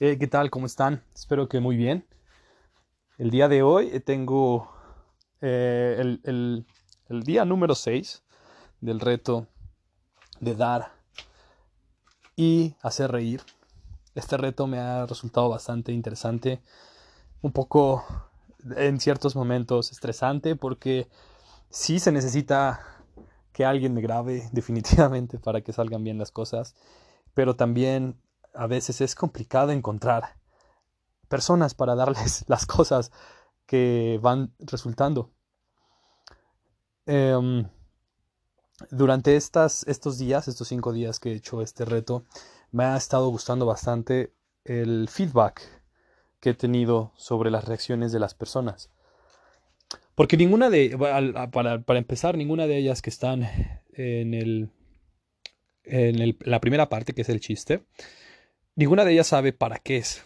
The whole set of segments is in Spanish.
Eh, ¿Qué tal? ¿Cómo están? Espero que muy bien. El día de hoy eh, tengo eh, el, el- el día número 6 del reto de dar y hacer reír. Este reto me ha resultado bastante interesante, un poco en ciertos momentos estresante porque sí se necesita que alguien me grabe definitivamente para que salgan bien las cosas, pero también a veces es complicado encontrar personas para darles las cosas que van resultando. Em, durante estas, estos días, estos cinco días que he hecho este reto, me ha estado gustando bastante el feedback que he tenido sobre las reacciones de las personas. Porque ninguna de, para, para empezar, ninguna de ellas que están en el, en la primera parte, que es el chiste, ninguna de ellas sabe para qué es.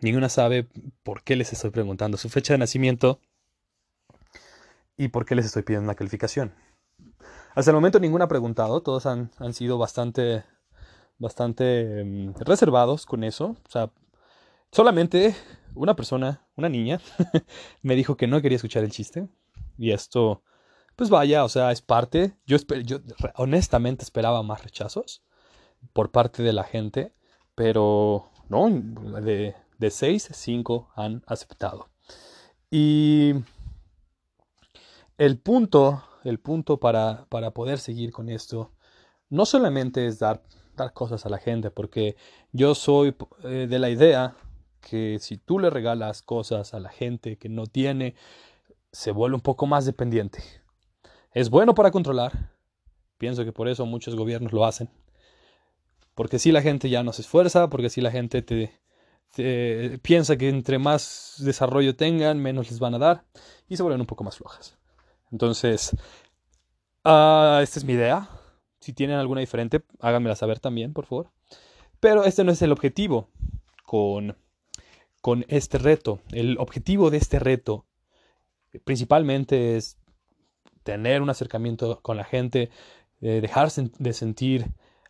Ninguna sabe por qué les estoy preguntando su fecha de nacimiento y por qué les estoy pidiendo una calificación. Hasta el momento ninguna ha preguntado, todos han, han sido bastante, bastante em, reservados con eso. O sea, solamente una persona, una niña, me dijo que no quería escuchar el chiste. Y esto, pues vaya, o sea, es parte. Yo, yo honestamente esperaba más rechazos por parte de la gente, pero no, de, de seis, cinco han aceptado. Y el punto, el punto para, para poder seguir con esto, no solamente es dar, dar cosas a la gente, porque yo soy eh, de la idea que si tú le regalas cosas a la gente que no tiene, se vuelve un poco más dependiente. Es bueno para controlar, pienso que por eso muchos gobiernos lo hacen, porque si la gente ya no se esfuerza, porque si la gente te, piensa que entre más desarrollo tengan, menos les van a dar, y se vuelven un poco más flojas. Entonces, ah, esta es mi idea. Si tienen alguna diferente, háganmela saber también, por favor. Pero este no es el objetivo con, con este reto. El objetivo de este reto eh, principalmente es tener un acercamiento con la gente, eh, dejar sen- de sentir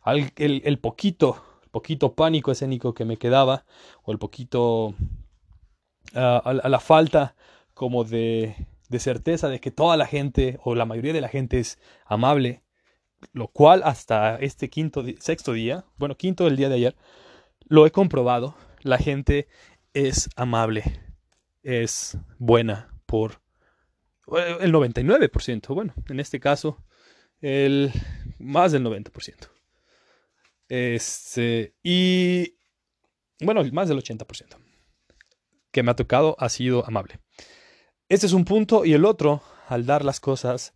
al- el, poquito, poquito pánico escénico que me quedaba, o el poquito, ah, a, la falta como de, certeza de que toda la gente, o la mayoría de la gente es amable, lo cual hasta este quinto, sexto día, bueno, quinto del día de ayer, lo he comprobado, la gente es amable, es buena por eh, el 99%, bueno, en este caso, el más del 90%. Este, y bueno, más del 80% que me ha tocado ha sido amable. Este es un punto y el otro, al dar las cosas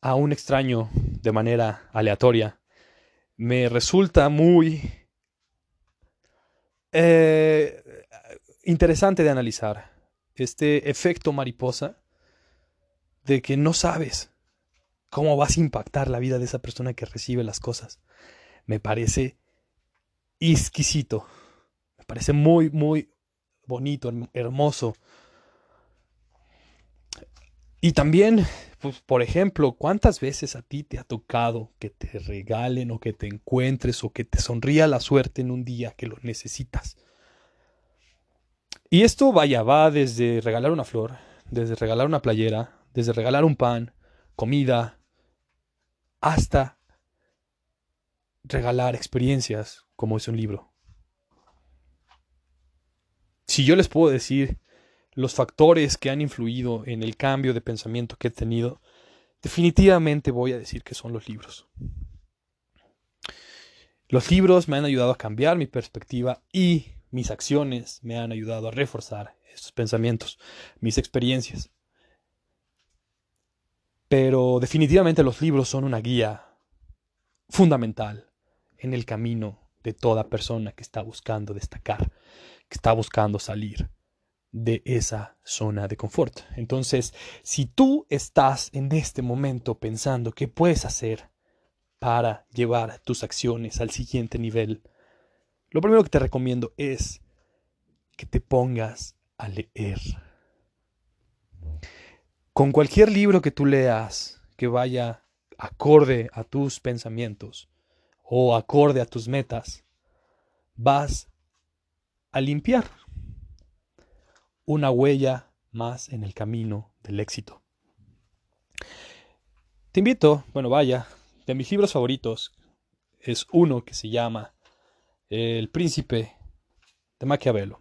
a un extraño de manera aleatoria, me resulta muy eh, interesante de analizar. Este efecto mariposa de que no sabes cómo vas a impactar la vida de esa persona que recibe las cosas. Me parece exquisito. Me parece muy, muy bonito, herm- hermoso. Y también, pues, por ejemplo, ¿cuántas veces a ti te ha tocado que te regalen o que te encuentres o que te sonría la suerte en un día que lo necesitas? Y esto, vaya, va desde regalar una flor, desde regalar una playera, desde regalar un pan, comida, hasta regalar experiencias como es un libro. Si yo les puedo decir los factores que han influido en el cambio de pensamiento que he tenido, definitivamente voy a decir que son los libros. Los libros me han ayudado a cambiar mi perspectiva y mis acciones me han ayudado a reforzar estos pensamientos, mis experiencias. Pero definitivamente los libros son una guía fundamental en el camino de toda persona que está buscando destacar, que está buscando salir de esa zona de confort. Entonces, si tú estás en este momento pensando qué puedes hacer para llevar tus acciones al siguiente nivel, lo primero que te recomiendo es que te pongas a leer. Con cualquier libro que tú leas que vaya acorde a tus pensamientos o acorde a tus metas, vas a limpiar una huella más en el camino del éxito. Te invito, bueno, vaya, de mis libros favoritos es uno que se llama El príncipe de Maquiavelo.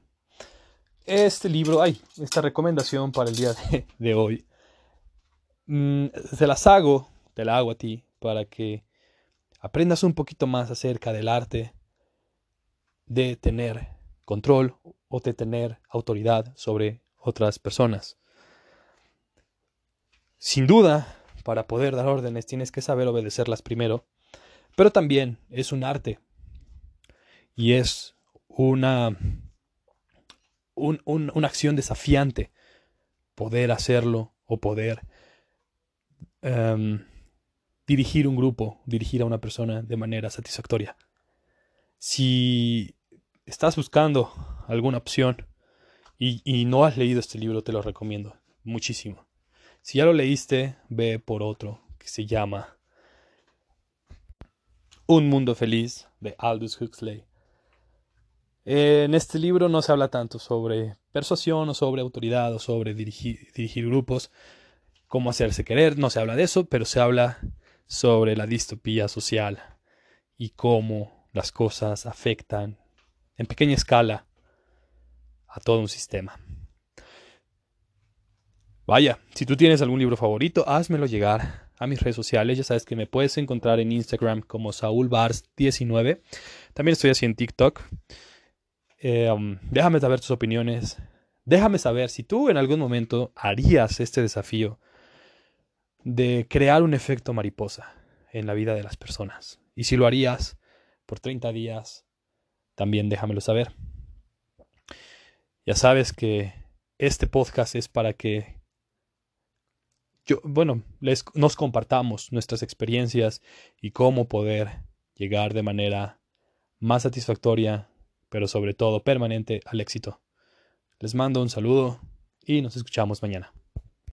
Este libro, ay, esta recomendación para el día de, hoy, mm, se las hago, te la hago a ti, para que aprendas un poquito más acerca del arte de tener control o de tener autoridad sobre otras personas. Sin duda, para poder dar órdenes tienes que saber obedecerlas primero, pero también es un arte y es una, una acción desafiante poder hacerlo o poder em, dirigir un grupo, dirigir a una persona de manera satisfactoria. Si estás buscando alguna opción y, no has leído este libro, te lo recomiendo muchísimo. Si ya lo leíste, ve por otro que se llama Un Mundo Feliz de Aldous Huxley. En este libro no se habla tanto sobre persuasión o sobre autoridad o sobre dirigir grupos, cómo hacerse querer, no se habla de eso, pero se habla sobre la distopía social y cómo las cosas afectan en pequeña escala a todo un sistema. Vaya, si tú tienes algún libro favorito, házmelo llegar a mis redes sociales. Ya sabes que me puedes encontrar en Instagram como SaúlBars19. También estoy así en TikTok. Eh, um, déjame saber tus opiniones. Déjame saber si tú en algún momento harías este desafío de crear un efecto mariposa en la vida de las personas. Y si lo harías por 30 días, también déjamelo saber. Ya sabes que este podcast es para que yo, bueno, les, nos compartamos nuestras experiencias y cómo poder llegar de manera más satisfactoria, pero sobre todo permanente al éxito. Les mando un saludo y nos escuchamos mañana.